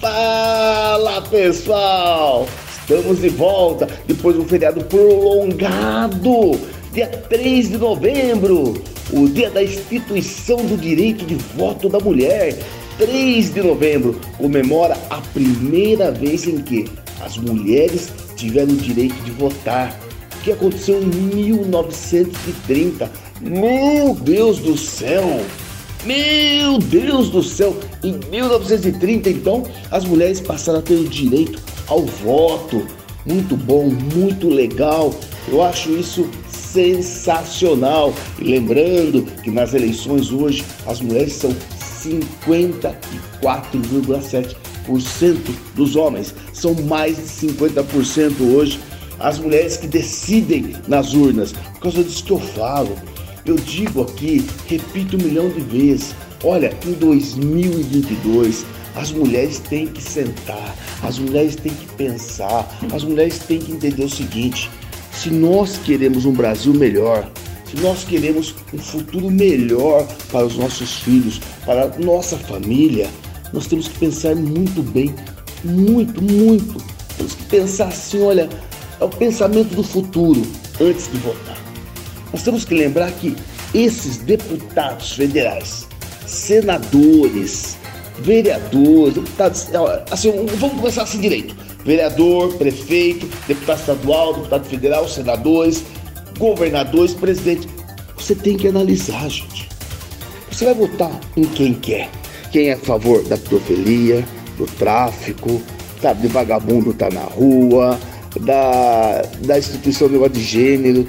Fala pessoal! Estamos de volta depois de um feriado prolongado, dia 3 de novembro, o dia da instituição do direito de voto da mulher. 3 de novembro comemora a primeira vez em que as mulheres tiveram o direito de votar. O que aconteceu em 1930? Meu Deus do céu! Meu Deus do céu! Em 1930, então, as mulheres passaram a ter o direito ao voto. Muito bom, muito legal. Eu acho isso sensacional. E lembrando que nas eleições hoje as mulheres são 54,7% dos homens. São mais de 50% hoje as mulheres que decidem nas urnas. Por causa disso que eu falo. Eu digo aqui, repito um milhão de vezes: olha, em 2022 as mulheres têm que sentar, as mulheres têm que pensar, as mulheres têm que entender o seguinte: se nós queremos um Brasil melhor, se nós queremos um futuro melhor para os nossos filhos, para a nossa família, nós temos que pensar muito bem, muito, muito. Temos que pensar assim: olha, é o pensamento do futuro antes de votar. Nós temos que lembrar que esses deputados federais, senadores, vereadores, deputados, assim, vamos começar assim direito: vereador, prefeito, deputado estadual, deputado federal, senadores, governadores, presidente. Você tem que analisar, gente. Você vai votar em quem quer. Quem é a favor da pedofilia, do tráfico, sabe, de vagabundo tá na rua, da, da instituição de gênero,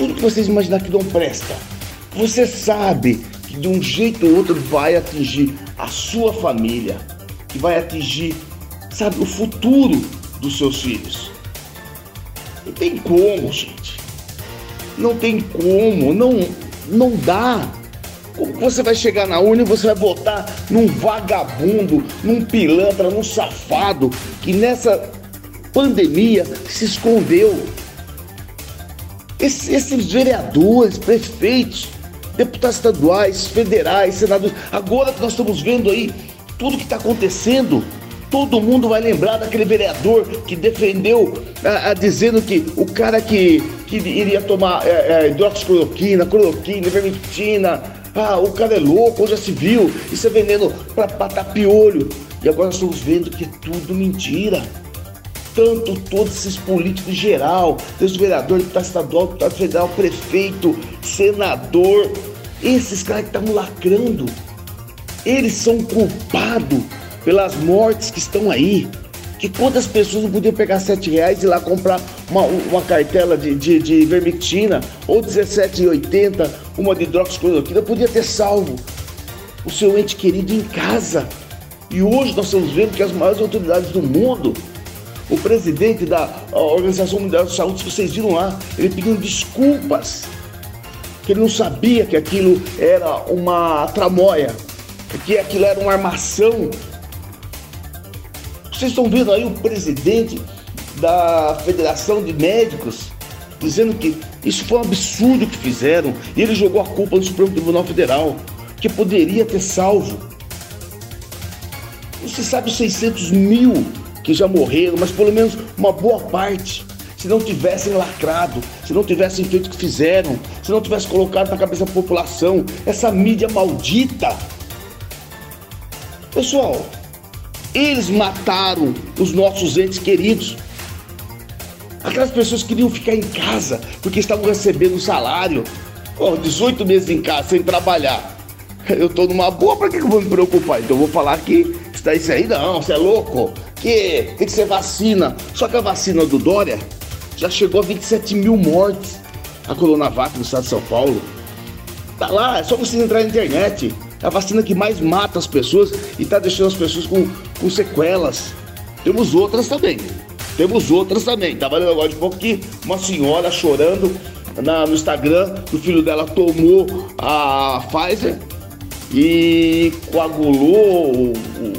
tudo que vocês imaginarem que não presta. Você sabe que de um jeito ou outro vai atingir a sua família, que vai atingir, sabe, o futuro dos seus filhos. Não tem como, gente. Não tem como, não, não dá. Como você vai chegar na urna e você vai votar num vagabundo, num pilantra, num safado que nessa pandemia se escondeu esses, esses vereadores, prefeitos, deputados estaduais, federais, senadores, agora que nós estamos vendo aí tudo que está acontecendo, todo mundo vai lembrar daquele vereador que defendeu, a, a, dizendo que o cara que, que iria tomar é, é, hidroxicloroquina, cloroquina, ivermectina, ah, o cara é louco, já se viu, isso é veneno para matar piolho. E agora nós estamos vendo que é tudo mentira tanto todos esses políticos em geral, desde o vereador, deputado estadual, deputado federal, prefeito, senador, esses caras que estavam lacrando, eles são culpados pelas mortes que estão aí. Que quantas pessoas não podiam pegar sete reais e ir lá comprar uma, uma cartela de, de, de vermectina ou 17,80, uma de hidroxicloroquina, podia ter salvo o seu ente querido em casa. E hoje nós estamos vendo que as maiores autoridades do mundo o presidente da Organização Mundial de Saúde, que vocês viram lá, ele pediu desculpas, que ele não sabia que aquilo era uma tramóia, que aquilo era uma armação. Vocês estão vendo aí o presidente da Federação de Médicos dizendo que isso foi um absurdo que fizeram e ele jogou a culpa no Supremo Tribunal Federal, que poderia ter salvo. Você sabe os 600 mil que já morreram, mas pelo menos uma boa parte, se não tivessem lacrado, se não tivessem feito o que fizeram, se não tivessem colocado na cabeça da população essa mídia maldita. Pessoal, eles mataram os nossos entes queridos. Aquelas pessoas queriam ficar em casa porque estavam recebendo salário. Oh, 18 meses em casa sem trabalhar. Eu tô numa boa, para que eu vou me preocupar? Então eu vou falar que está isso aí, não, você é louco que tem que ser vacina. Só que a vacina do Dória já chegou a 27 mil mortes. A Coronavac no estado de São Paulo. Tá lá, é só você entrar na internet. É a vacina que mais mata as pessoas e tá deixando as pessoas com, com sequelas. Temos outras também. Temos outras também. Tava lendo agora de pouco que uma senhora chorando na, no Instagram, o filho dela tomou a Pfizer e coagulou o,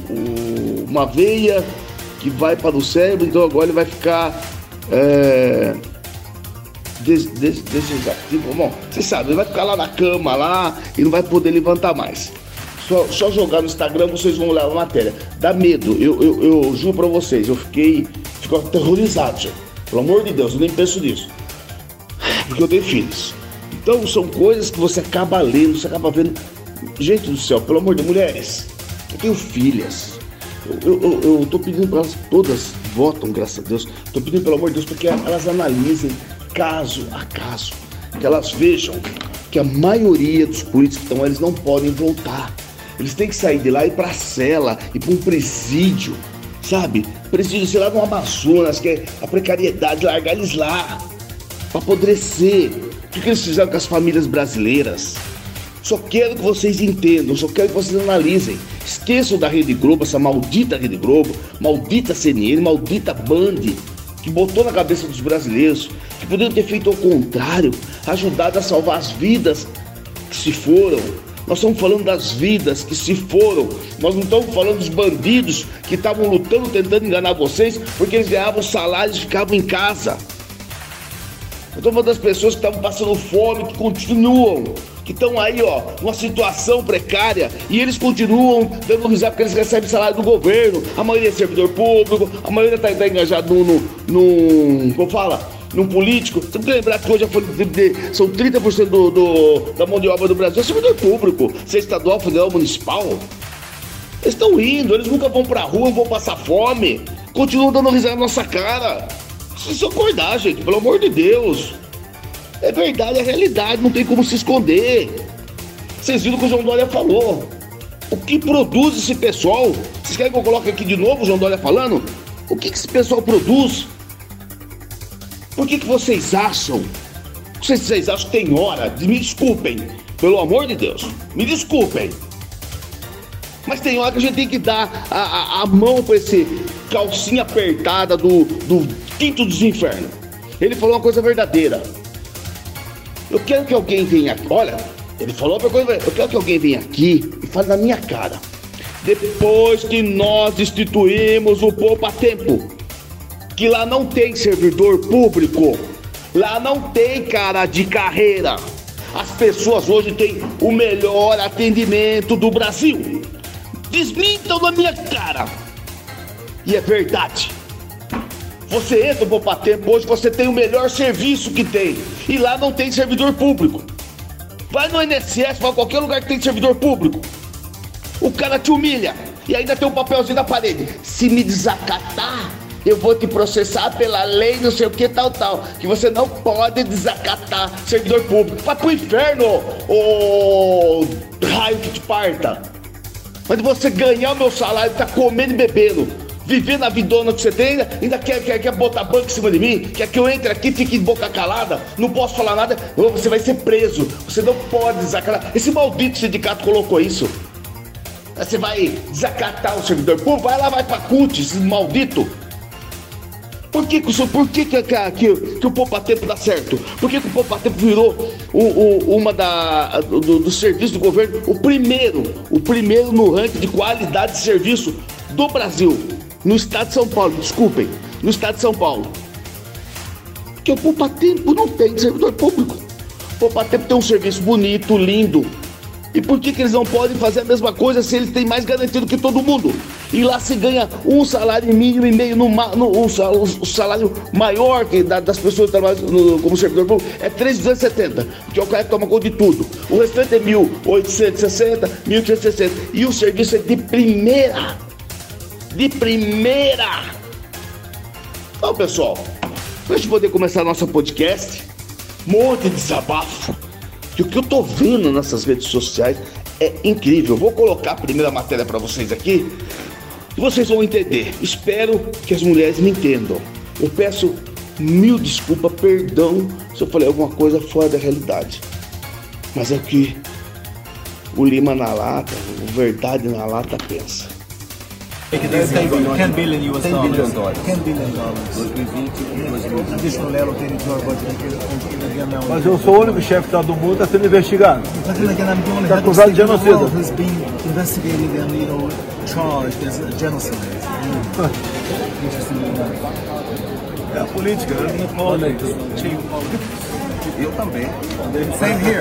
o, uma veia que vai para o cérebro, então agora ele vai ficar é, des, des, Bom, você sabe, ele vai ficar lá na cama lá e não vai poder levantar mais. Só, só jogar no Instagram vocês vão olhar a matéria. Dá medo, eu, eu, eu juro pra vocês, eu fiquei, fico aterrorizado, gente. Pelo amor de Deus, eu nem penso nisso. Porque eu tenho filhos. Então são coisas que você acaba lendo, você acaba vendo. Gente do céu, pelo amor de mulheres, eu tenho filhas. Eu, eu, eu, tô pedindo para elas todas votam, graças a Deus. Tô pedindo pelo amor de Deus para que elas analisem caso a caso, que elas vejam que a maioria dos políticos que estão eles não podem voltar. Eles têm que sair de lá e ir para cela, ir para um presídio, sabe? Presídio, sei lá, no Amazonas, que é a precariedade, largar eles lá, para apodrecer. O que eles fizeram com as famílias brasileiras? Só quero que vocês entendam, só quero que vocês analisem. Esqueçam da Rede Globo, essa maldita Rede Globo, maldita CNN, maldita Band, que botou na cabeça dos brasileiros que poderiam ter feito ao contrário, ajudado a salvar as vidas que se foram. Nós estamos falando das vidas que se foram. Nós não estamos falando dos bandidos que estavam lutando, tentando enganar vocês, porque eles ganhavam salários e ficavam em casa. Eu estou falando das pessoas que estavam passando fome, que continuam que estão aí, ó, numa situação precária e eles continuam dando risada porque eles recebem salário do governo. A maioria é servidor público, a maioria está tá engajado num, num, como fala, num político. Você tem que lembrar que hoje de, são 30% do, do, da mão de obra do Brasil é servidor público, seja estadual, federal, municipal. Eles estão indo, eles nunca vão pra rua, vão passar fome, continuam dando risada na nossa cara. Precisa acordar, gente, pelo amor de Deus. É verdade, é realidade, não tem como se esconder. Vocês viram o que o João Dória falou. O que produz esse pessoal? Vocês querem que eu coloque aqui de novo o João Dória falando? O que, que esse pessoal produz? Por que, que vocês acham? Vocês acham que tem hora? Me desculpem, pelo amor de Deus. Me desculpem. Mas tem hora que a gente tem que dar a, a, a mão para esse calcinha apertada do, do quinto dos infernos. Ele falou uma coisa verdadeira. Eu quero que alguém venha aqui. Olha, ele falou uma coisa. Eu quero que alguém venha aqui e fale na minha cara. Depois que nós instituímos o Poupa Tempo, que lá não tem servidor público, lá não tem cara de carreira. As pessoas hoje têm o melhor atendimento do Brasil. Desmintam na minha cara. E é verdade. Você entra no Poupa Tempo hoje, você tem o melhor serviço que tem. E lá não tem servidor público. Vai no INSS, vai a qualquer lugar que tem servidor público. O cara te humilha. E ainda tem um papelzinho na parede. Se me desacatar, eu vou te processar pela lei, não sei o que, tal, tal. Que você não pode desacatar servidor público. Vai pro inferno, ô raio que te parta. Mas você ganhar o meu salário, tá comendo e bebendo viver na vidona que você tem, ainda quer, quer, quer botar banco em cima de mim, quer que eu entre aqui, fique boca calada, não posso falar nada, você vai ser preso, você não pode desacatar. Esse maldito sindicato colocou isso. Você vai desacatar o servidor público, vai lá, vai pra CUT, esse maldito. Por que, que, por que, que, que, que o Poupa Tempo dá certo? Por que, que o Poupa Tempo virou o, o, uma da, do, do serviço do governo o primeiro, o primeiro no ranking de qualidade de serviço do Brasil? No estado de São Paulo, desculpem, no estado de São Paulo. O Poupa Tempo não tem servidor público. Poupa Tempo tem um serviço bonito, lindo. E por que, que eles não podem fazer a mesma coisa se eles têm mais garantido que todo mundo? E lá se ganha um salário mínimo e meio, no, no um, salário maior que da, das pessoas que trabalham no, como servidor público é 3,270, porque o cara toma conta de tudo. O restante é 1.860, 1.560. E o serviço é de primeira de primeira. Então, pessoal, para a gente poder começar nosso podcast, monte de desabafo, que o que eu tô vendo nessas redes sociais é incrível. Vou colocar a primeira matéria para vocês aqui e vocês vão entender. Espero que as mulheres me entendam. Eu peço mil desculpas, perdão se eu falei alguma coisa fora da realidade. Mas é o que o Lima na lata, o Verdade na lata pensa. 10 billion US 10 billion dollars. 10 billion dollars. 2020 Additional allocated to our budget. Mas eu sou o único chefe que do mundo está sendo investigado. Está acusado de genocídio. Has been investigated and you know charged as a genocide. É a política, né? Eu também. Same here.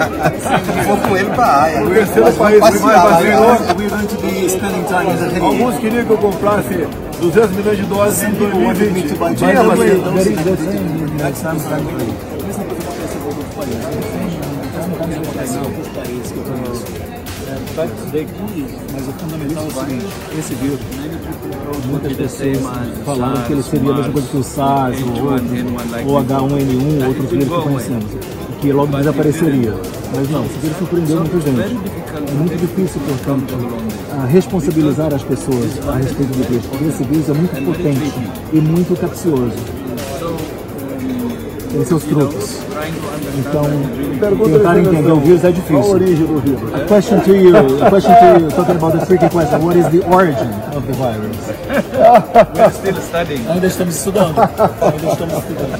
Vou com ele para a Haia. O terceiro país que mais vacinou. We're going to be spending time in the Alguns queriam que eu comprasse 200 milhões de doses em 2020. Não tinha vacina. Mas o fundamental é o seguinte, esse vírus, Muitas pessoas falaram que ele seria a mesma coisa que o SARS, ou, ou H1N1, outros vírus que conhecemos, que logo desapareceria. Mas não, esse vírus surpreendeu muita gente. É muito difícil, portanto, responsabilizar as pessoas a respeito do vírus, porque esse vírus é muito potente e muito capcioso. Tem seus truques. Então, tentar entender o vírus é Qual a difícil. origem do vírus? A question to you, a question to you, talking about the tricky question, what is the origin of the virus? We're still studying. Ainda estamos estudando. Ainda estamos estudando.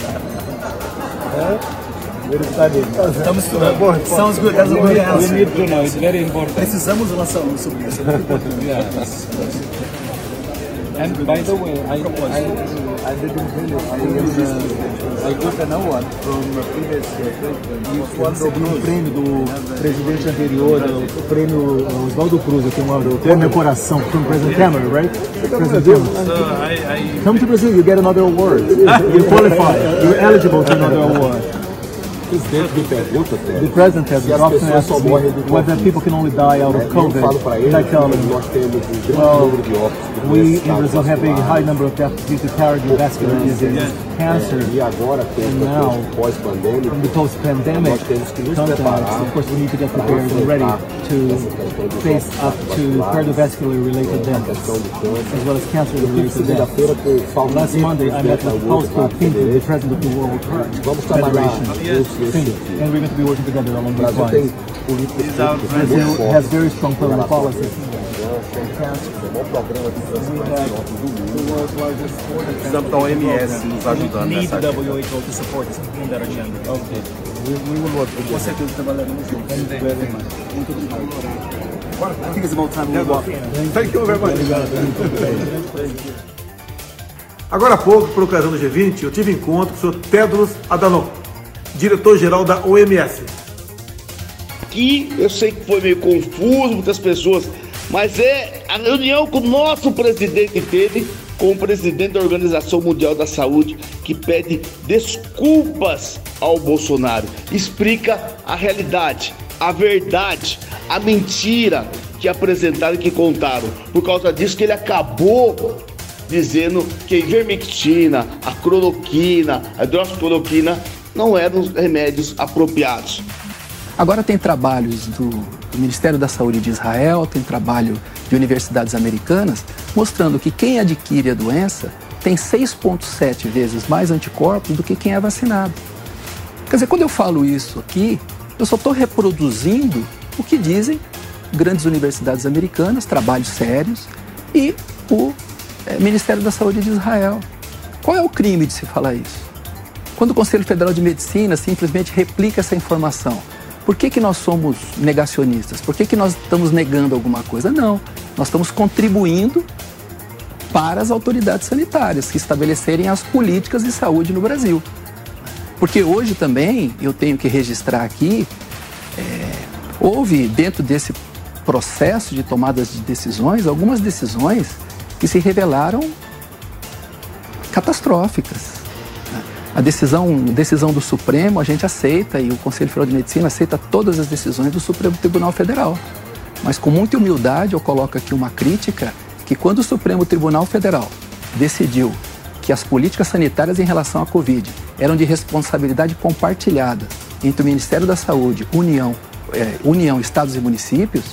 Estamos estudando. Sounds good. That's a good answer. need to know, it's very important. Precisamos lançar um sobre isso. And by the way, I, I, I didn't tell you, I, uh, I got an award from a previous president. Recebi um prêmio do presidente anterior, o prêmio uh, Oswaldo Cruz, aqui uma condecoração from President Cameron, right? President Cameron. So I, I Come to Brazil, you get another award. You qualify, you're eligible to another award. Presidente me pergunta, até, The president has se as often pessoas asked só me morrem do whether people can only die out of Eu falo COVID. para ele And I tell que them, nós temos um grande Well, número de óbitos de we doenças in Brazil have a high number of deaths due to cardiovascular disease, cancer, E agora, com And o now, contexto pós-pandêmico, in the post-pandemic nós temos que nos context, preparar of course we need to get para prepared and ready enfrentar to essa questão dos face óbitos up to cardiovasculares, cardiovascular related a deaths, questão do câncer. as well as cancer Eu tive related deaths. segunda-feira com o Paulo Last Monday, I met with Paul Pinto, the president of the World Vamos trabalhar. Federation. Sim, and we're going to be working together along O these Brasil tem lines. Brazil muito has very strong do mundo. Precisamos da OMS nos ajudando need nessa the agenda. WHO to support us in that agenda. Okay. Com certeza trabalharemos juntos. Muito obrigado. I think it's about time we walk. Thank you very much. Agora há pouco, por ocasião do G20, eu tive encontro com o Sr. Tedros Adhanom, diretor-geral da OMS. Aqui eu sei que foi meio confuso, muitas pessoas, mas é a reunião que o nosso presidente teve com o presidente da Organização Mundial da Saúde, que pede desculpas ao Bolsonaro, explica a realidade, a verdade, a mentira que apresentaram e que contaram. Por causa disso que ele acabou dizendo que a ivermectina, a cloroquina, a hidroxicloroquina não eram os remédios apropriados. Agora tem trabalhos do, do Ministério da Saúde de Israel, tem trabalho de universidades americanas, mostrando que quem adquire a doença tem 6,7 vezes mais anticorpos do que quem é vacinado. Quer dizer, quando eu falo isso aqui, eu só estou reproduzindo o que dizem grandes universidades americanas, trabalhos sérios, e o eh, Ministério da Saúde de Israel. Qual é o crime de se falar isso? Quando o Conselho Federal de Medicina simplesmente replica essa informação, por que, que nós somos negacionistas? Por que, que nós estamos negando alguma coisa? Não, nós estamos contribuindo para as autoridades sanitárias que estabelecerem as políticas de saúde no Brasil. Porque hoje também, eu tenho que registrar aqui, é, houve dentro desse processo de tomadas de decisões, algumas decisões que se revelaram catastróficas. A decisão, decisão do Supremo a gente aceita e o Conselho Federal de Medicina aceita todas as decisões do Supremo Tribunal Federal. Mas com muita humildade eu coloco aqui uma crítica que quando o Supremo Tribunal Federal decidiu que as políticas sanitárias em relação à Covid eram de responsabilidade compartilhada entre o Ministério da Saúde, União, eh, União, Estados e municípios,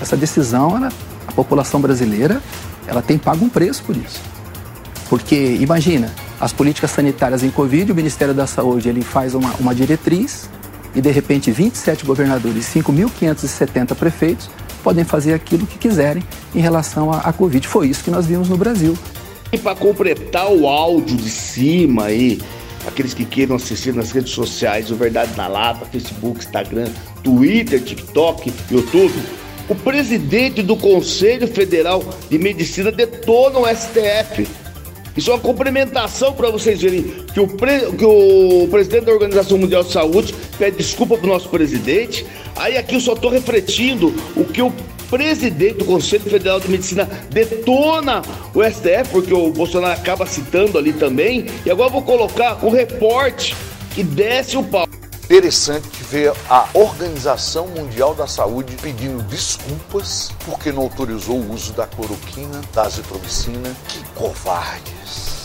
essa decisão, ela, a população brasileira, ela tem pago um preço por isso. Porque, imagina, as políticas sanitárias em Covid, o Ministério da Saúde ele faz uma, uma diretriz e, de repente, 27 governadores e 5.570 prefeitos podem fazer aquilo que quiserem em relação à, Covid. Foi isso que nós vimos no Brasil. E para completar o áudio de cima aí, aqueles que queiram assistir nas redes sociais, o Verdade na Lata, Facebook, Instagram, Twitter, TikTok, YouTube, o presidente do Conselho Federal de Medicina detona o STF. Isso é uma complementação para vocês verem que o, pre... que o presidente da Organização Mundial de Saúde pede desculpa para o nosso presidente. Aí aqui eu só estou refletindo o que o presidente do Conselho Federal de Medicina detona o STF, porque o Bolsonaro acaba citando ali também. E agora eu vou colocar o reporte que desce o pau interessante ver a Organização Mundial da Saúde pedindo desculpas porque não autorizou o uso da cloroquina, da azitromicina. Que covardes!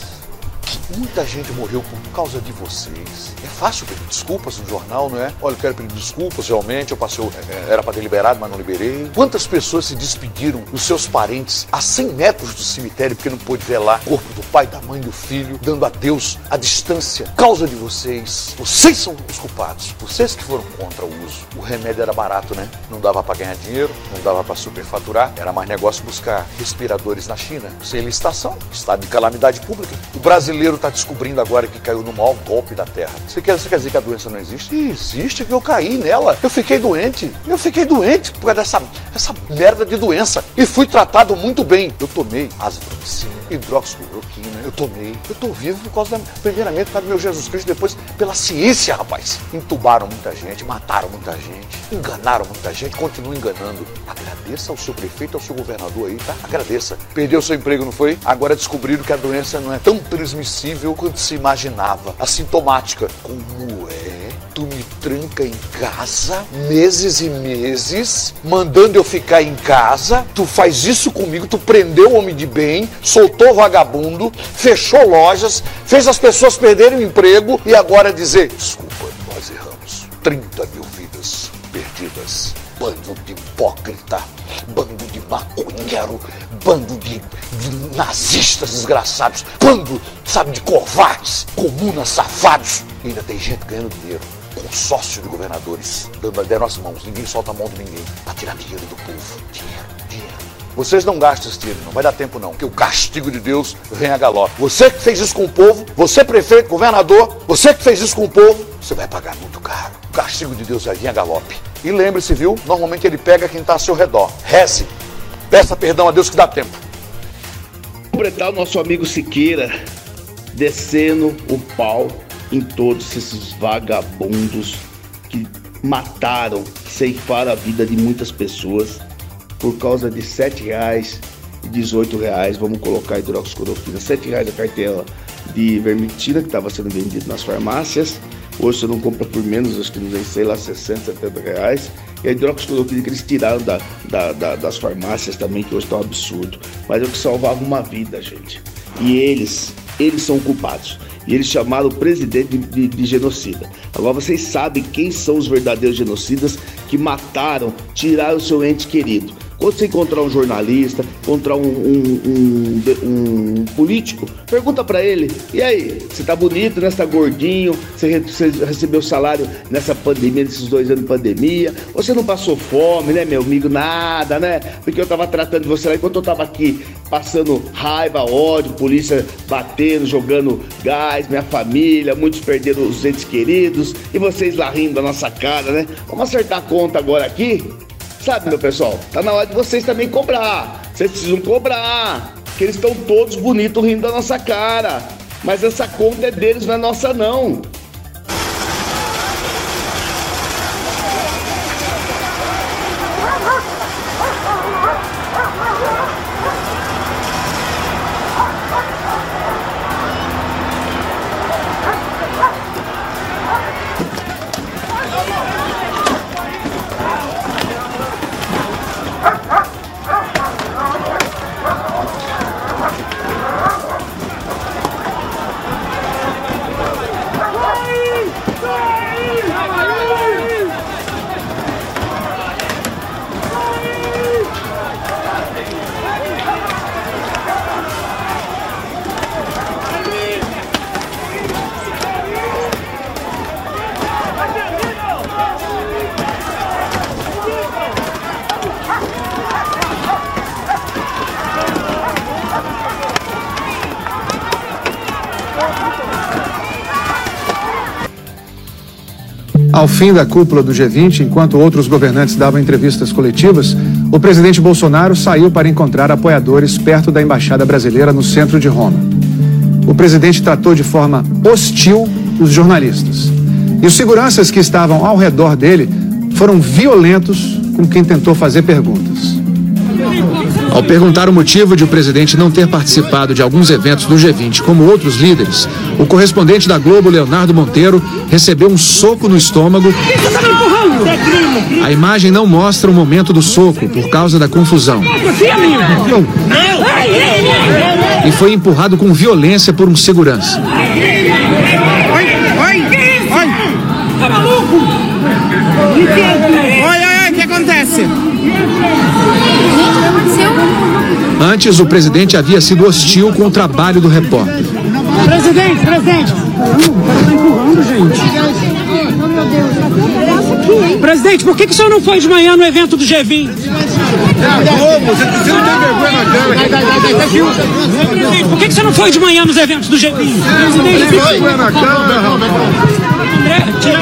Muita gente morreu por causa de vocês. É fácil pedir desculpas no jornal, não é? Olha, eu quero pedir desculpas, realmente, eu passei, é, era para ter liberado, mas não liberei. Quantas pessoas se despediram dos seus parentes a 100 metros do cemitério porque não pôde lá o corpo do pai, da mãe, do filho, dando adeus à distância? Causa de vocês. Vocês são os culpados. Vocês que foram contra o uso. O remédio era barato, né? Não dava para ganhar dinheiro, não dava para superfaturar. Era mais negócio buscar respiradores na China. Sem licitação, estado de calamidade pública. O brasileiro está descobrindo agora que caiu no maior golpe da Terra. Você quer, você quer dizer que a doença não existe? Existe, que eu caí nela. Eu fiquei doente. Eu fiquei doente por causa dessa essa merda de doença. E fui tratado muito bem. Eu tomei azitromicina, hidroxicloroquina, eu tomei. Eu tô vivo por causa da, primeiramente por causa do meu Jesus Cristo, depois pela ciência, rapaz. Entubaram muita gente, mataram muita gente, enganaram muita gente, continuam enganando. Agradeça ao seu prefeito, ao seu governador aí, tá? Agradeça. Perdeu seu emprego, não foi? Agora descobriram que a doença não é tão transmissível quanto se imaginava. Assintomática. Como é? Tu me tranca em casa meses e meses, mandando eu ficar em casa. Tu faz isso comigo, tu prendeu o homem de bem, soltou vagabundo, fechou lojas, fez as pessoas perderem o emprego e agora dizer: desculpa, nós erramos. 30 mil vidas perdidas. Bando de hipócrita, bando de maconheiro, bando de, de nazistas desgraçados, bando, sabe, de covardes, comunas safados. E ainda tem gente ganhando dinheiro consórcio de governadores dando, as mãos, ninguém solta a mão de ninguém para tirar dinheiro do povo. Dinheiro, dinheiro. Vocês não gastam esse dinheiro, não vai dar tempo não, porque o castigo de Deus vem a galope. Você que fez isso com o povo, você prefeito, governador, você que fez isso com o povo, você vai pagar muito caro. O castigo de Deus vai vir a galope. E lembre-se, viu? Normalmente ele pega quem está ao seu redor. Reze. Peça perdão a Deus que dá tempo. Completar o nosso amigo Siqueira descendo o pau em todos esses vagabundos que mataram, ceifaram a vida de muitas pessoas. Por causa de sete reais e 18 reais, vamos colocar hidroxicloroquina, sete reais a cartela de vermectina que estava sendo vendido nas farmácias, hoje você não compra por menos, acho que não sei lá, 60, 70 reais, e a hidroxicloroquina que eles tiraram da, da, da, das farmácias também, que hoje está um absurdo, mas é o que salvava uma vida, gente. E eles, eles são culpados e eles chamaram o presidente de, de, de, genocida. Agora vocês sabem quem são os verdadeiros genocidas que mataram, tiraram o seu ente querido. Quando você encontrar um jornalista, encontrar um, um, um, um político, pergunta para ele: e aí, você tá bonito, né? Você tá gordinho? Você, você, recebeu salário nessa pandemia, nesses dois anos de pandemia? Você não passou fome, né, meu amigo? Nada, né? Porque eu tava tratando de você lá enquanto eu tava aqui passando raiva, ódio, polícia batendo, jogando gás, minha família, muitos perderam os entes queridos e vocês lá rindo da nossa cara, né? Vamos acertar a conta agora aqui? Sabe, meu pessoal? Tá na hora de vocês também cobrar. Vocês precisam cobrar. Que eles estão todos bonitos rindo da nossa cara. Mas essa conta é deles, não é nossa, não. Ao fim da cúpula do G20, enquanto outros governantes davam entrevistas coletivas, o presidente Bolsonaro saiu para encontrar apoiadores perto da embaixada brasileira no centro de Roma. o presidente tratou de forma hostil os jornalistas. E os seguranças que estavam ao redor dele foram violentos com quem tentou fazer perguntas. Ao perguntar o motivo de o presidente não ter participado de alguns eventos do G20 como outros líderes, o correspondente da Globo, Leonardo Monteiro, recebeu um soco no estômago. A imagem não mostra o momento do soco por causa da confusão. E foi empurrado com violência por um segurança. Tá maluco? Oi, oi, oi, o que acontece? Antes, o presidente havia sido hostil com o trabalho do repórter. Presidente, presidente! Cara tá empurrando, gente. Presidente, por que, que o senhor não foi de manhã no evento do G20? Como? Você, não tem vergonha na? Presidente, por que, que você não foi de manhã nos eventos do G20? Presidente, Tem vergonha na rapaz? André, tira.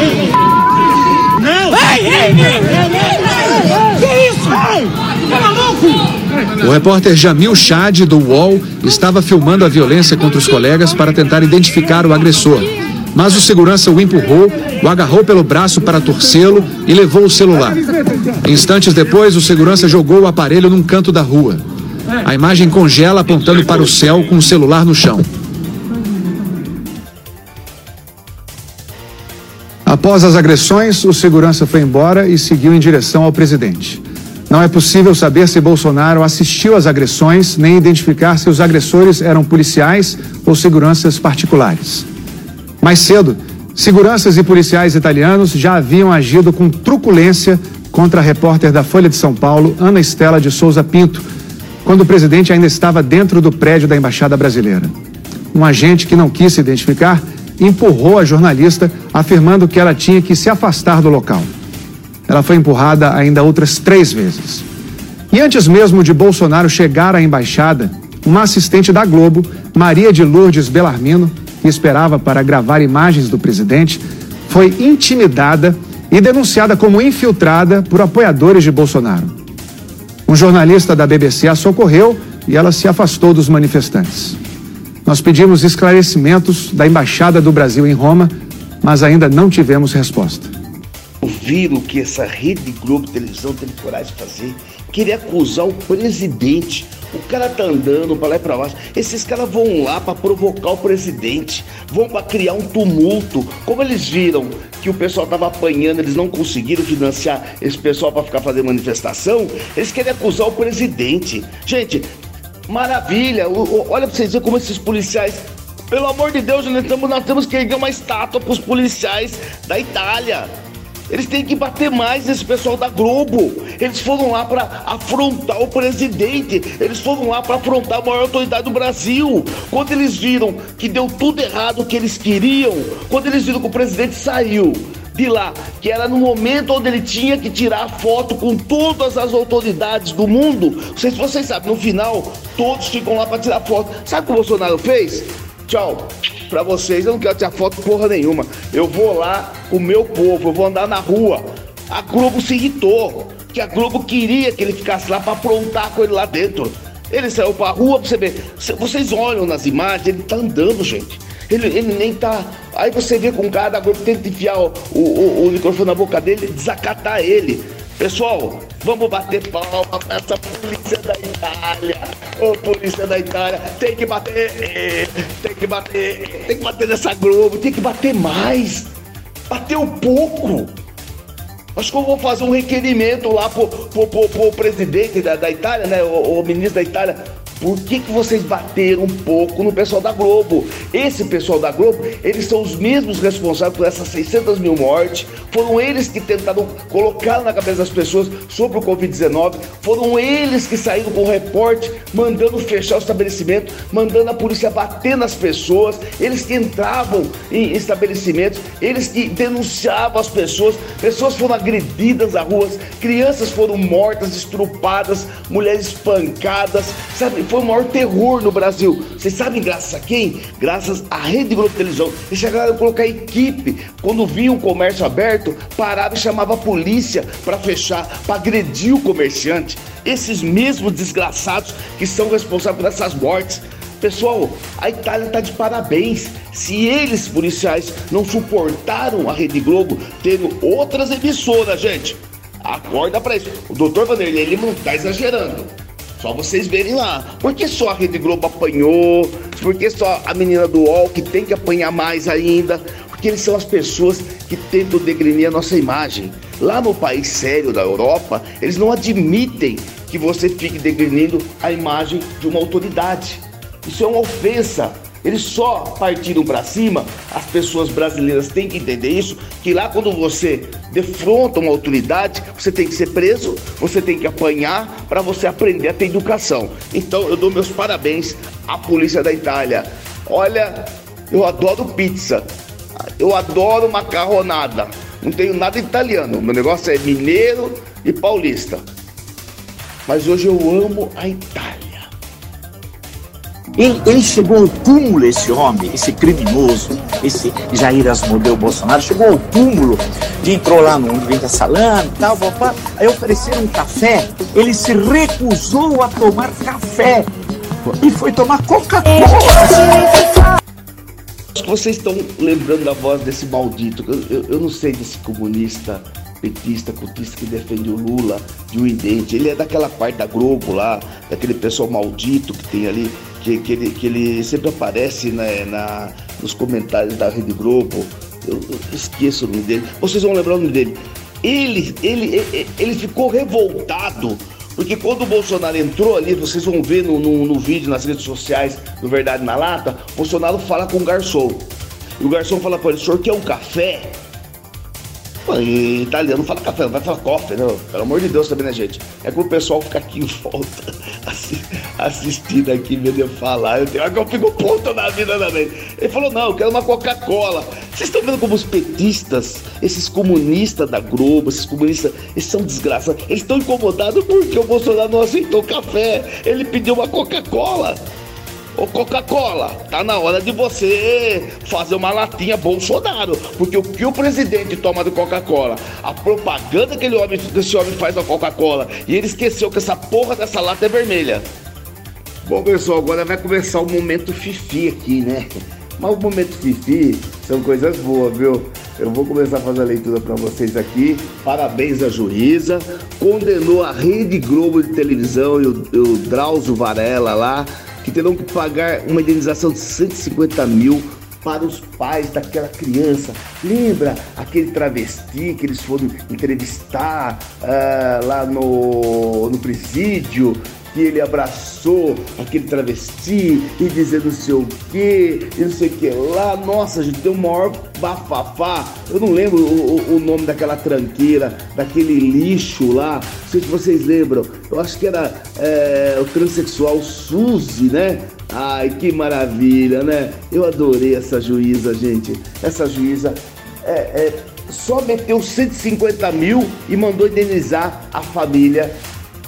Não! Ei, ei, ei, ei! O repórter Jamil Chad, do UOL, estava filmando a violência contra os colegas para tentar identificar o agressor. Mas o segurança o empurrou, o agarrou pelo braço para torcê-lo e levou o celular. Instantes depois, o segurança jogou o aparelho num canto da rua. A imagem congela apontando para o céu com o celular no chão. Após as agressões, o segurança foi embora e seguiu em direção ao presidente. Não é possível saber se Bolsonaro assistiu às agressões, nem identificar se os agressores eram policiais ou seguranças particulares. Mais cedo, seguranças e policiais italianos já haviam agido com truculência contra a repórter da Folha de São Paulo, Ana Estela de Souza Pinto, quando o presidente ainda estava dentro do prédio da Embaixada Brasileira. Um agente que não quis se identificar empurrou a jornalista, afirmando que ela tinha que se afastar do local. Ela foi empurrada ainda outras três vezes. E antes mesmo de Bolsonaro chegar à embaixada, uma assistente da Globo, Maria de Lourdes Belarmino, que esperava para gravar imagens do presidente, foi intimidada e denunciada como infiltrada por apoiadores de Bolsonaro. Um jornalista da BBC a socorreu e ela se afastou dos manifestantes. Nós pedimos esclarecimentos da Embaixada do Brasil em Roma, mas ainda não tivemos resposta. Viram que essa Rede Globo Televisão teve coragem de fazer? Queria acusar o presidente. O cara tá andando pra lá e pra baixo. Esses caras vão lá pra provocar o presidente, vão pra criar um tumulto. Como eles viram que o pessoal tava apanhando, eles não conseguiram financiar esse pessoal pra ficar fazendo manifestação, eles querem acusar o presidente. Gente, maravilha. Olha pra vocês verem como esses policiais. Pelo amor de Deus, nós, tamo, nós temos que erguer uma estátua pros policiais da Itália. Eles têm que bater mais nesse pessoal da Globo. Eles foram lá para afrontar o presidente. Eles foram lá para afrontar a maior autoridade do Brasil. Quando eles viram que deu tudo errado o que eles queriam, quando eles viram que o presidente saiu de lá, que era no momento onde ele tinha que tirar foto com todas as autoridades do mundo. Não sei se vocês sabem, no final, todos ficam lá para tirar foto. Sabe o que o Bolsonaro fez? Tchau. Pra vocês, eu não quero tirar foto porra nenhuma. Eu vou lá com o meu povo, eu vou andar na rua. A Globo se irritou, que a Globo queria que ele ficasse lá pra aprontar com ele lá dentro. Ele saiu pra rua pra você ver. Cê- Vocês olham nas imagens, ele tá andando, gente. Ele, ele nem tá. Aí você vê com o cara da Globo tenta enfiar o, o, o- o microfone na boca dele, desacatar ele. Pessoal, vamos bater palma pra essa polícia da Itália. Ô, polícia da Itália, tem que bater, tem que bater, tem que bater nessa Globo, tem que bater mais. Bater um pouco. Acho que eu vou fazer um requerimento lá pro, pro, pro- pro presidente da, da Itália, né? O, o ministro da Itália. Por que, que vocês bateram um pouco no pessoal da Globo? Esse pessoal da Globo, eles são os mesmos responsáveis por essas 600 mil mortes. Foram eles que tentaram colocar na cabeça das pessoas sobre o Covid-19. Foram eles que saíram com o reporte, mandando fechar o estabelecimento, mandando a polícia bater nas pessoas. Eles que entravam em estabelecimentos, eles que denunciavam as pessoas. Pessoas foram agredidas nas ruas, crianças foram mortas, estrupadas, mulheres espancadas. Sabe, foi o maior terror no Brasil. Vocês sabem graças a quem? Graças à Rede Globo Televisão. Eles chegaram a colocar equipe. Quando viam o comércio aberto, parava e chamava a polícia para fechar, para agredir o comerciante. Esses mesmos desgraçados que são responsáveis por essas mortes. Pessoal, a Itália está de parabéns. Se eles, policiais, não suportaram a Rede Globo tendo outras emissoras, gente, acorda para isso. O doutor Vanderlei ele não está exagerando. Só vocês verem lá. Por que só a Rede Globo apanhou? Por que só a menina do UOL que tem que apanhar mais ainda? Porque eles são as pessoas que tentam degrenir a nossa imagem. Lá no país sério da Europa, eles não admitem que você fique degrenindo a imagem de uma autoridade. Isso é uma ofensa. Eles só partiram para cima. As pessoas brasileiras têm que entender isso, que lá quando você defronta uma autoridade, você tem que ser preso, você tem que apanhar para você aprender a ter educação. Então eu dou meus parabéns à polícia da Itália. Olha, eu adoro pizza. Eu adoro macarronada. Não tenho nada italiano. Meu negócio é mineiro e paulista. Mas hoje eu amo a Itália. Ele, ele, chegou ao túmulo, esse homem, esse criminoso, esse Jair Asmodeu Bolsonaro, chegou ao túmulo de entrou lá no Venta Salame e tal, papá, aí ofereceram um café, ele se recusou a tomar café e foi tomar Coca-Cola. Vocês estão lembrando da voz desse maldito, eu, eu, eu não sei desse comunista petista, cultista que defende o Lula de um idente. Ele é daquela parte da Globo lá, daquele pessoal maldito que tem ali, que, que, ele, que ele sempre aparece né, na, nos comentários da Rede Globo. Eu, eu, esqueço o nome dele. Vocês vão lembrar o nome dele. Ele, ele, ele, ele ficou revoltado. Porque quando o Bolsonaro entrou ali, vocês vão ver no, no, no vídeo nas redes sociais do Verdade na Lata, o Bolsonaro fala com o garçom. E o garçom fala para ele, o senhor quer um café? Pô, em italiano fala café, não vai falar coffee, não. Pelo amor de Deus também, né, gente? É que o pessoal fica aqui em volta, assistindo aqui, vendo eu falar. Eu, tenho, eu fico ponto na vida também. Ele falou, não, eu quero uma Coca-Cola. Vocês estão vendo como os petistas, esses comunistas da Globo, esses comunistas, eles são desgraçados. Eles estão incomodados porque o Bolsonaro não aceitou café. Ele pediu uma Coca-Cola. Ô Coca-Cola, tá na hora de você fazer uma latinha Bolsonaro. Porque o que o presidente toma de Coca-Cola, a propaganda que ele homem, esse homem faz da Coca-Cola, e ele esqueceu que essa porra dessa lata é vermelha. Bom, pessoal, agora vai começar o momento fifi aqui, né? Mas o momento fifi são coisas boas, viu? Eu vou começar a fazer a leitura para vocês aqui. Parabéns à juíza. Condenou a Rede Globo de televisão e o, o Drauzio Varela lá que terão que pagar uma indenização de 150 mil para os pais daquela criança. Lembra aquele travesti que eles foram entrevistar uh, lá no, no presídio que ele abraçou aquele travesti e dizer não sei o que, e não sei o que lá. Nossa, gente, deu o maior bafafá. Eu não lembro o, o, o, nome daquela tranqueira, daquele lixo lá. Não sei se vocês lembram. Eu acho que era é, o transexual Suzy, né? Ai, que maravilha, né? Eu adorei essa juíza, gente. Essa juíza é, é, só meteu 150 mil e mandou indenizar a família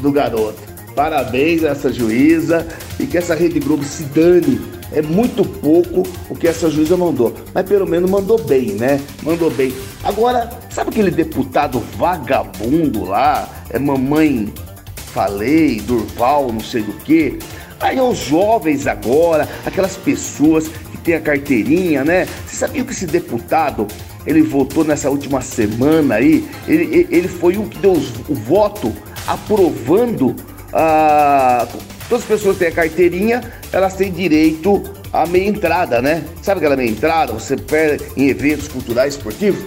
do garoto. Parabéns a essa juíza e que essa Rede Globo se dane. É muito pouco o que essa juíza mandou, mas pelo menos mandou bem, né? Mandou bem. Agora, sabe aquele deputado vagabundo lá? É mamãe falei, Durval, não sei do que. Aí os jovens agora, aquelas pessoas que têm a carteirinha, né? Você sabia que esse deputado, ele votou nessa última semana aí, ele, ele foi o que deu o voto aprovando ah, todas as pessoas têm a carteirinha, elas têm direito à meia entrada, né? Sabe aquela meia entrada? Você perde em eventos culturais esportivos?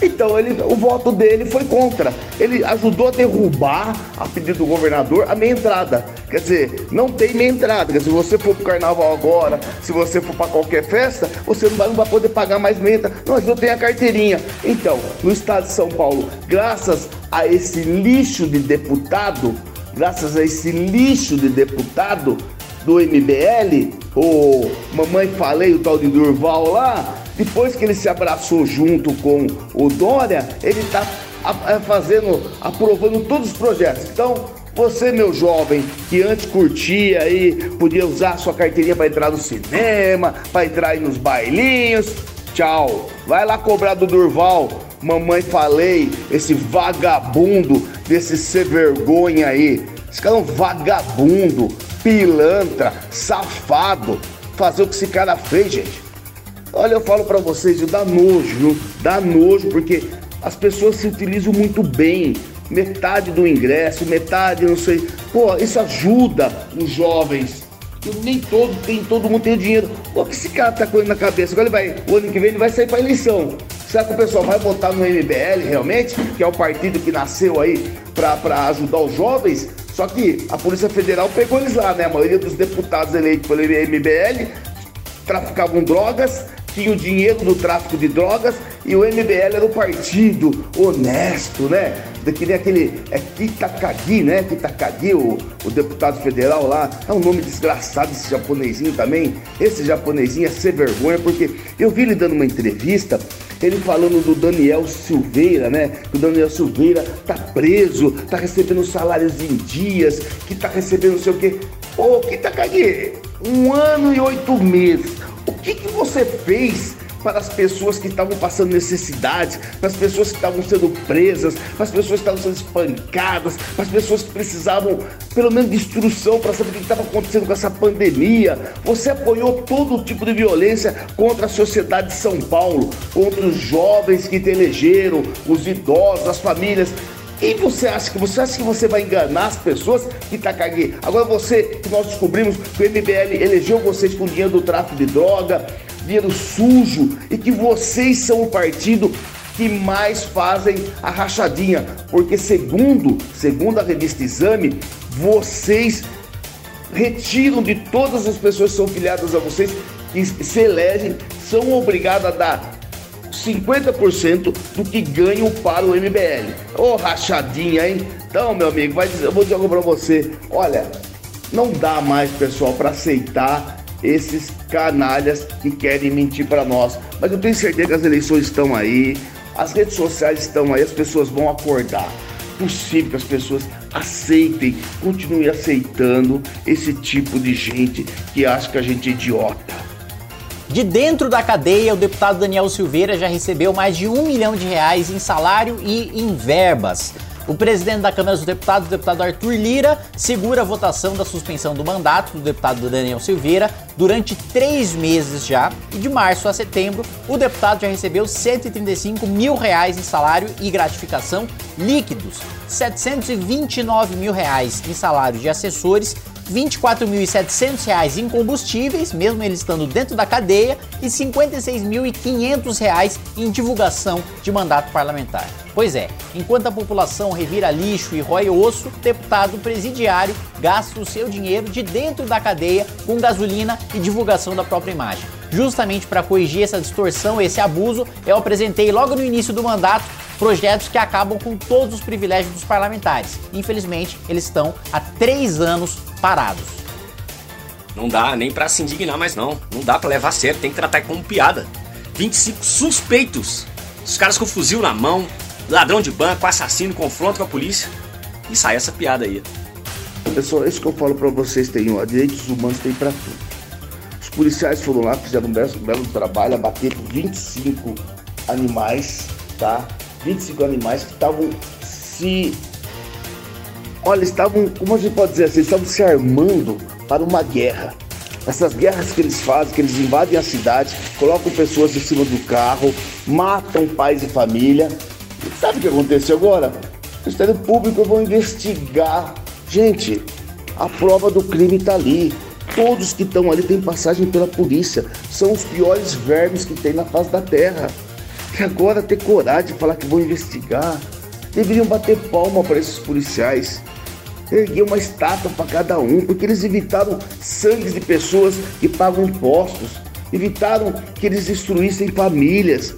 Então ele, o voto dele foi contra. Ele ajudou a derrubar, a pedido do governador, a meia entrada. Quer dizer, não tem meia entrada. Se você for pro carnaval agora, se você for para qualquer festa, você não vai, não vai poder pagar mais meia entrada. Não, mas não tem a carteirinha. Então, no estado de São Paulo, graças a esse lixo de deputado, graças a esse lixo de deputado do MBL, o Mamãe Falei, o tal de Durval lá, depois que ele se abraçou junto com o Dória, ele está fazendo, aprovando todos os projetos. Então, você, meu jovem, que antes curtia aí, podia usar sua carteirinha para entrar no cinema, para entrar aí nos bailinhos, tchau. Vai lá cobrar do Durval Mamãe falei, esse vagabundo, desse ser vergonha aí. Esse cara é um vagabundo. pilantra, safado, fazer o que esse cara fez, gente. Olha, eu falo para vocês, dá nojo, viu? Dá nojo, porque as pessoas se utilizam muito bem. Metade do ingresso, metade, não sei. Pô, isso ajuda os jovens. Nem todo, tem, todo mundo tem dinheiro. Pô, que esse cara tá com ele na cabeça? Agora ele vai, o ano que vem ele vai sair pra eleição. Será que o pessoal vai votar no MBL realmente? Que é o partido que nasceu aí para ajudar os jovens? Só que a Polícia Federal pegou eles lá, né? A maioria dos deputados eleitos pelo MBL traficavam drogas, tinham dinheiro no tráfico de drogas e o MBL era um partido honesto, né? Que nem aquele. É Kitakagi, né? Kitakagi, o, o deputado federal lá. É um nome desgraçado esse japonesinho também. Esse japonesinho é ser vergonha, porque eu vi ele dando uma entrevista ele falando do Daniel Silveira, né? Que o Daniel Silveira tá preso, tá recebendo salários em dias, que tá recebendo não sei o quê. Ô, caguei? Um ano e oito meses. O que que você fez para as pessoas que estavam passando necessidades, para as pessoas que estavam sendo presas, para as pessoas que estavam sendo espancadas, para as pessoas que precisavam, pelo menos, de instrução para saber o que estava acontecendo com essa pandemia. Você apoiou todo tipo de violência contra a sociedade de São Paulo, contra os jovens que te elegeram, os idosos, as famílias. E você acha que você acha que você vai enganar as pessoas que tá caguei? Agora você, que nós descobrimos que o MBL elegeu vocês com dinheiro do tráfico de droga, dinheiro sujo e que vocês são o partido que mais fazem a rachadinha, porque segundo, segundo a revista Exame, vocês retiram de todas as pessoas que são filiadas a vocês que se elegem, são obrigados a dar 50% do que ganham para o MBL. Ô oh, rachadinha, hein? Então, meu amigo, vai dizer, eu vou dizer algo para você. Olha, não dá mais, pessoal, para aceitar esses canalhas que querem mentir para nós. Mas eu tenho certeza que as eleições estão aí, as redes sociais estão aí, as pessoas vão acordar. Possível que as pessoas aceitem, continuem aceitando esse tipo de gente que acha que a gente é idiota. De dentro da cadeia, o deputado Daniel Silveira já recebeu mais de um milhão de reais em salário e em verbas. O presidente da Câmara dos Deputados, o deputado Arthur Lira, segura a votação da suspensão do mandato do deputado Daniel Silveira durante três meses já. E de março a setembro, o deputado já recebeu 135 mil reais em salário e gratificação líquidos, 729 mil reais em salário de assessores 24.700 reais em combustíveis, mesmo ele estando dentro da cadeia, e 56.500 reais em divulgação de mandato parlamentar. Pois é, enquanto a população revira lixo e rói osso, deputado presidiário gasta o seu dinheiro de dentro da cadeia com gasolina e divulgação da própria imagem. Justamente para corrigir essa distorção, esse abuso, eu apresentei logo no início do mandato projetos que acabam com todos os privilégios dos parlamentares. Infelizmente, eles estão há três anos parados. Não dá nem para se indignar mais não. Não dá para levar a sério, tem que tratar como piada. 25 suspeitos. Os caras com fuzil na mão, ladrão de banco, assassino, confronto com a polícia. E sai essa piada aí. Pessoal, é isso que eu falo para vocês tem, ó, direitos humanos tem para tudo. Os policiais foram lá, fizeram um belo, um belo trabalho, abateram 25 animais, tá? 25 animais que estavam se. Olha, estavam, como a gente pode dizer assim, estavam se armando para uma guerra. Essas guerras que eles fazem, que eles invadem a cidade, colocam pessoas em cima do carro, matam pais e família. E sabe o que aconteceu agora? O Ministério Público vão investigar. Gente, a prova do crime está ali. Todos que estão ali têm passagem pela polícia. São os piores vermes que tem na face da terra. E agora ter coragem de falar que vão investigar. Deveriam bater palma para esses policiais. Erguer uma estátua para cada um, porque eles evitaram sangue de pessoas que pagam impostos. Evitaram que eles destruíssem famílias.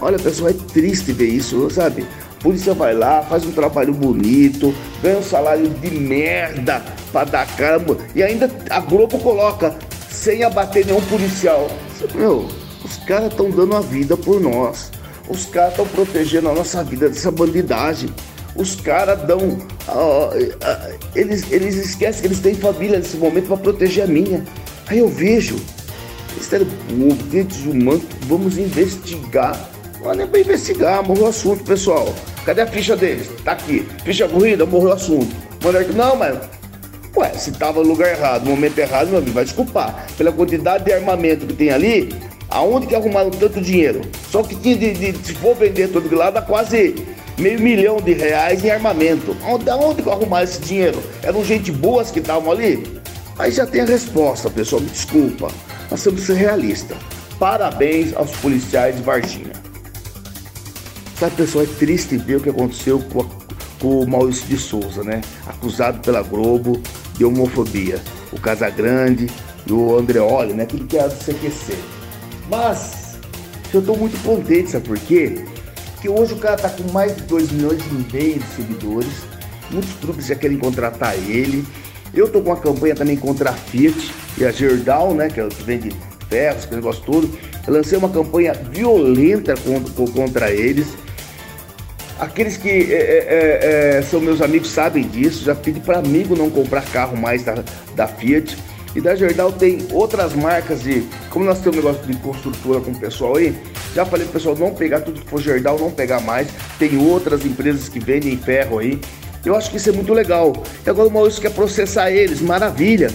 Olha, pessoal, é triste ver isso, sabe? A polícia vai lá, faz um trabalho bonito, ganha um salário de merda para dar cara. E ainda a Globo coloca sem abater nenhum policial. Meu, os caras estão dando a vida por nós. Os caras estão protegendo a nossa vida dessa bandidagem. Os caras dão. Eles, eles esquecem que eles têm família nesse momento para proteger a minha. Aí eu vejo. Ministério Público, direitos humanos, vamos investigar. Não é nem para investigar, morreu o assunto, pessoal. Cadê a ficha deles? Tá aqui. Ficha corrida, morreu o assunto. Não, mas Ué, se tava no lugar errado, no momento errado, meu amigo, vai desculpar. Pela quantidade de armamento que tem ali, aonde que arrumaram tanto dinheiro? Só que tinha de, de, se for vender todo de lá, dá quase meio milhão de reais em armamento. Onde, onde que arrumaram esse dinheiro? Eram gente boas que estavam ali? Aí já tem a resposta, pessoal, me desculpa. Nós temos que ser realistas. Parabéns aos policiais de Varginha. Sabe, pessoal, é triste ver o que aconteceu com, a, com o Maurício de Souza, né? Acusado pela Globo de homofobia. O Casagrande e o Andreoli, né? Tudo que é do CQC. Mas eu tô muito contente, sabe por quê? Porque hoje o cara tá com mais de 2 milhões e meio de seguidores. Muitos clubes já querem contratar ele. Eu tô com uma campanha também contra a Fiat e a Gerdau, né? Que é o que vende ferros, que negócio todo. Eu lancei uma campanha violenta contra, contra eles. Aqueles que é, é, é, são meus amigos sabem disso. Já pedi para amigo não comprar carro mais da, da Fiat. E da Gerdau tem outras marcas de. Como nós temos um negócio de construtora com o pessoal aí, já falei pro pessoal não pegar tudo que for Gerdau, não pegar mais. Tem outras empresas que vendem ferro aí. Eu acho que isso é muito legal. E agora o Maurício quer processar eles, maravilha.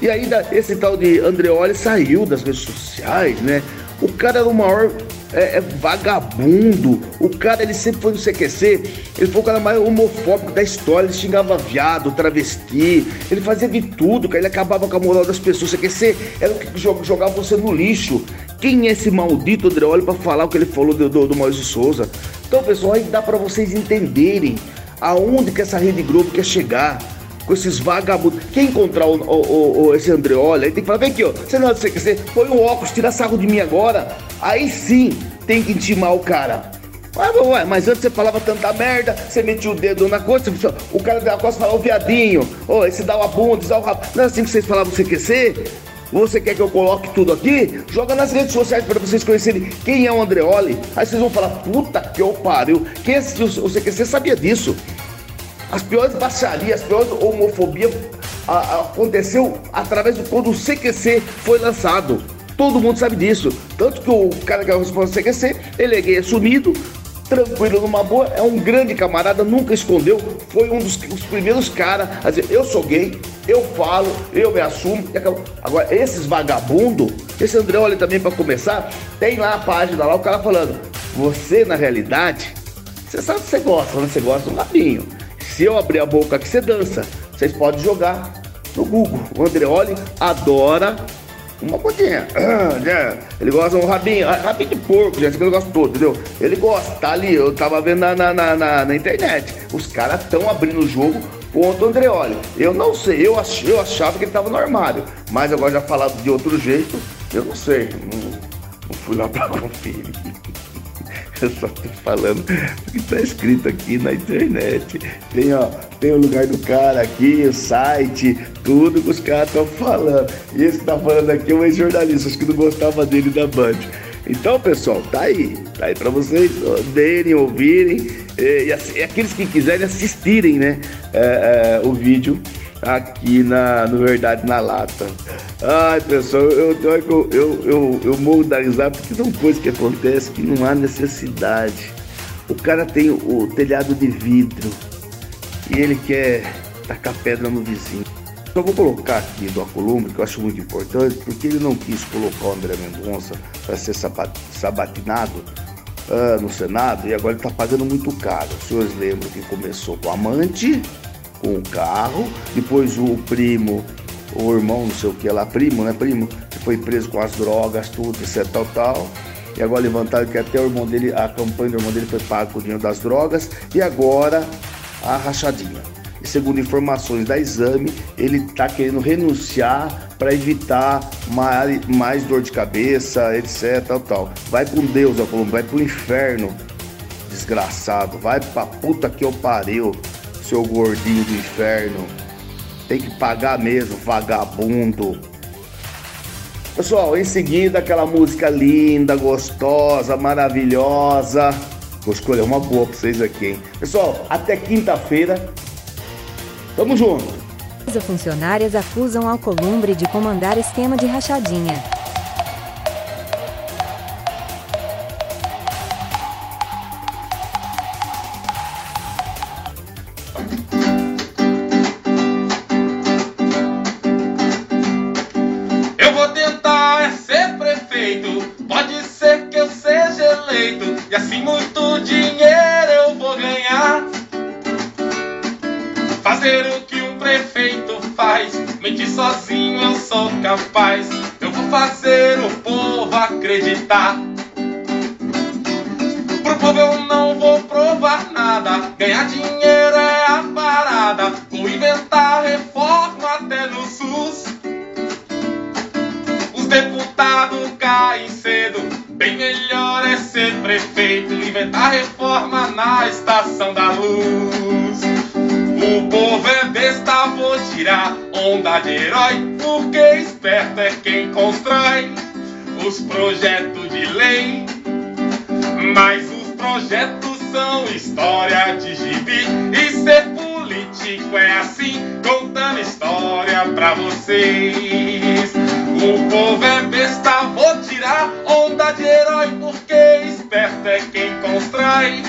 E ainda esse tal de Andreoli saiu das redes sociais, né? O cara era o maior é, é, vagabundo. O cara, ele sempre foi no CQC. Ele foi o cara mais homofóbico da história. Ele xingava viado, travesti. Ele fazia de tudo, cara. Ele acabava com a moral das pessoas. O CQC era o que jogava você no lixo. Quem é esse maldito Andreoli para falar o que ele falou do, do, do Maurício Souza? Então, pessoal, aí dá para vocês entenderem aonde que essa Rede Globo quer chegar com esses vagabundos. Quem encontrar o, o, o, esse Andreoli, aí tem que falar, vem aqui, ó, você não é do CQC, põe o óculos, tira sarro de mim agora. Aí sim tem que intimar o cara. Ué, mas antes você falava tanta merda, você metia o dedo na coisa, o cara da costa falava, ô viadinho, ô, esse dá uma bunda, esse dá o rabo. Não é assim que vocês falavam CQC? Você quer que eu coloque tudo aqui? Joga nas redes sociais para vocês conhecerem quem é o Andreoli. Aí vocês vão falar, puta que eu pariu. Quem assistiu o CQC sabia disso. As piores baixarias, as piores homofobia aconteceu através do quando o CQC foi lançado. Todo mundo sabe disso. Tanto que o cara que é o responsável do CQC, ele é gay assumido, tranquilo, numa boa, é um grande camarada, nunca escondeu, foi um dos primeiros caras a dizer, eu sou gay, eu falo, eu me assumo. Agora, esses vagabundos, esse Andreoli também para começar, tem lá a página lá, o cara falando, você na realidade, você sabe que você gosta, né? Você gosta do rabinho. Se eu abrir a boca aqui, você dança. Vocês podem jogar no Google. O Andreoli adora uma bundinha. Né? Ele gosta um rabinho, rabinho de porco, gente, que eu gosto todo, entendeu? Ele gosta, tá ali, eu tava vendo na, na, na, na internet. Os caras estão abrindo o jogo contra o Andreoli. Eu não sei, eu, ach, eu achava que ele tava no armário, mas agora já falado de outro jeito, eu não sei. Não, não fui lá pra conferir. Eu só tô falando o que tá escrito aqui na internet. Tem, ó, tem o lugar do cara aqui, o site, tudo que os caras estão falando. E esse que tá falando aqui é um ex-jornalista, acho que não gostava dele da Band. Então, pessoal, tá aí. Tá aí pra vocês verem, ouvirem. E, e, e aqueles que quiserem assistirem, né? É, é, o vídeo aqui na, no Verdade na Lata. Ai, pessoal, eu, eu, eu, eu, eu morro da risada porque são coisas que acontecem que não há necessidade. O cara tem o telhado de vidro e ele quer tacar pedra no vizinho. Só vou colocar aqui do Acolumbre, que eu acho muito importante, porque ele não quis colocar o André Mendonça para ser sabatinado uh, no Senado e agora ele está pagando muito caro. Os senhores lembram que começou com amante, com o carro, depois o primo, o irmão, não sei o que lá, primo, né? Primo, que foi preso com as drogas, tudo, etc, tal, tal. E agora levantaram que até o irmão dele, a campanha do irmão dele foi paga com o dinheiro das drogas. E agora a rachadinha. E segundo informações da exame, ele está querendo renunciar para evitar mais, mais, dor de cabeça, etc. Tal, tal. Vai com Deus, vai pro inferno, desgraçado. Vai pra puta que eu pariu seu gordinho do inferno. Tem que pagar mesmo, vagabundo. Pessoal, em seguida aquela música linda, gostosa, maravilhosa. Vou escolher uma boa pra vocês aqui, hein? Pessoal, até quinta-feira. Tamo junto. Funcionárias acusam Alcolumbre de comandar esquema de rachadinha. Sou capaz. Eu vou fazer o povo acreditar. Pro povo eu não vou provar nada. Ganhar dinheiro é a parada. Vou inventar reforma até no SUS. Os deputados caem cedo. Bem melhor é ser prefeito. Inventar reforma na estação da luz. O povo é besta, vou tirar onda de herói. Porque esperto é quem constrói os projetos de lei. Mas os projetos são história de gibi E ser político é assim, contando história pra vocês O povo é besta, vou tirar onda de herói Porque esperto é quem constrói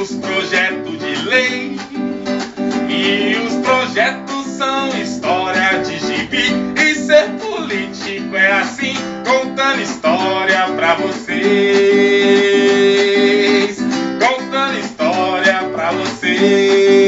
os projetos de lei E os projetos história de gibi. E ser político é assim, contando história pra vocês. Contando história pra vocês.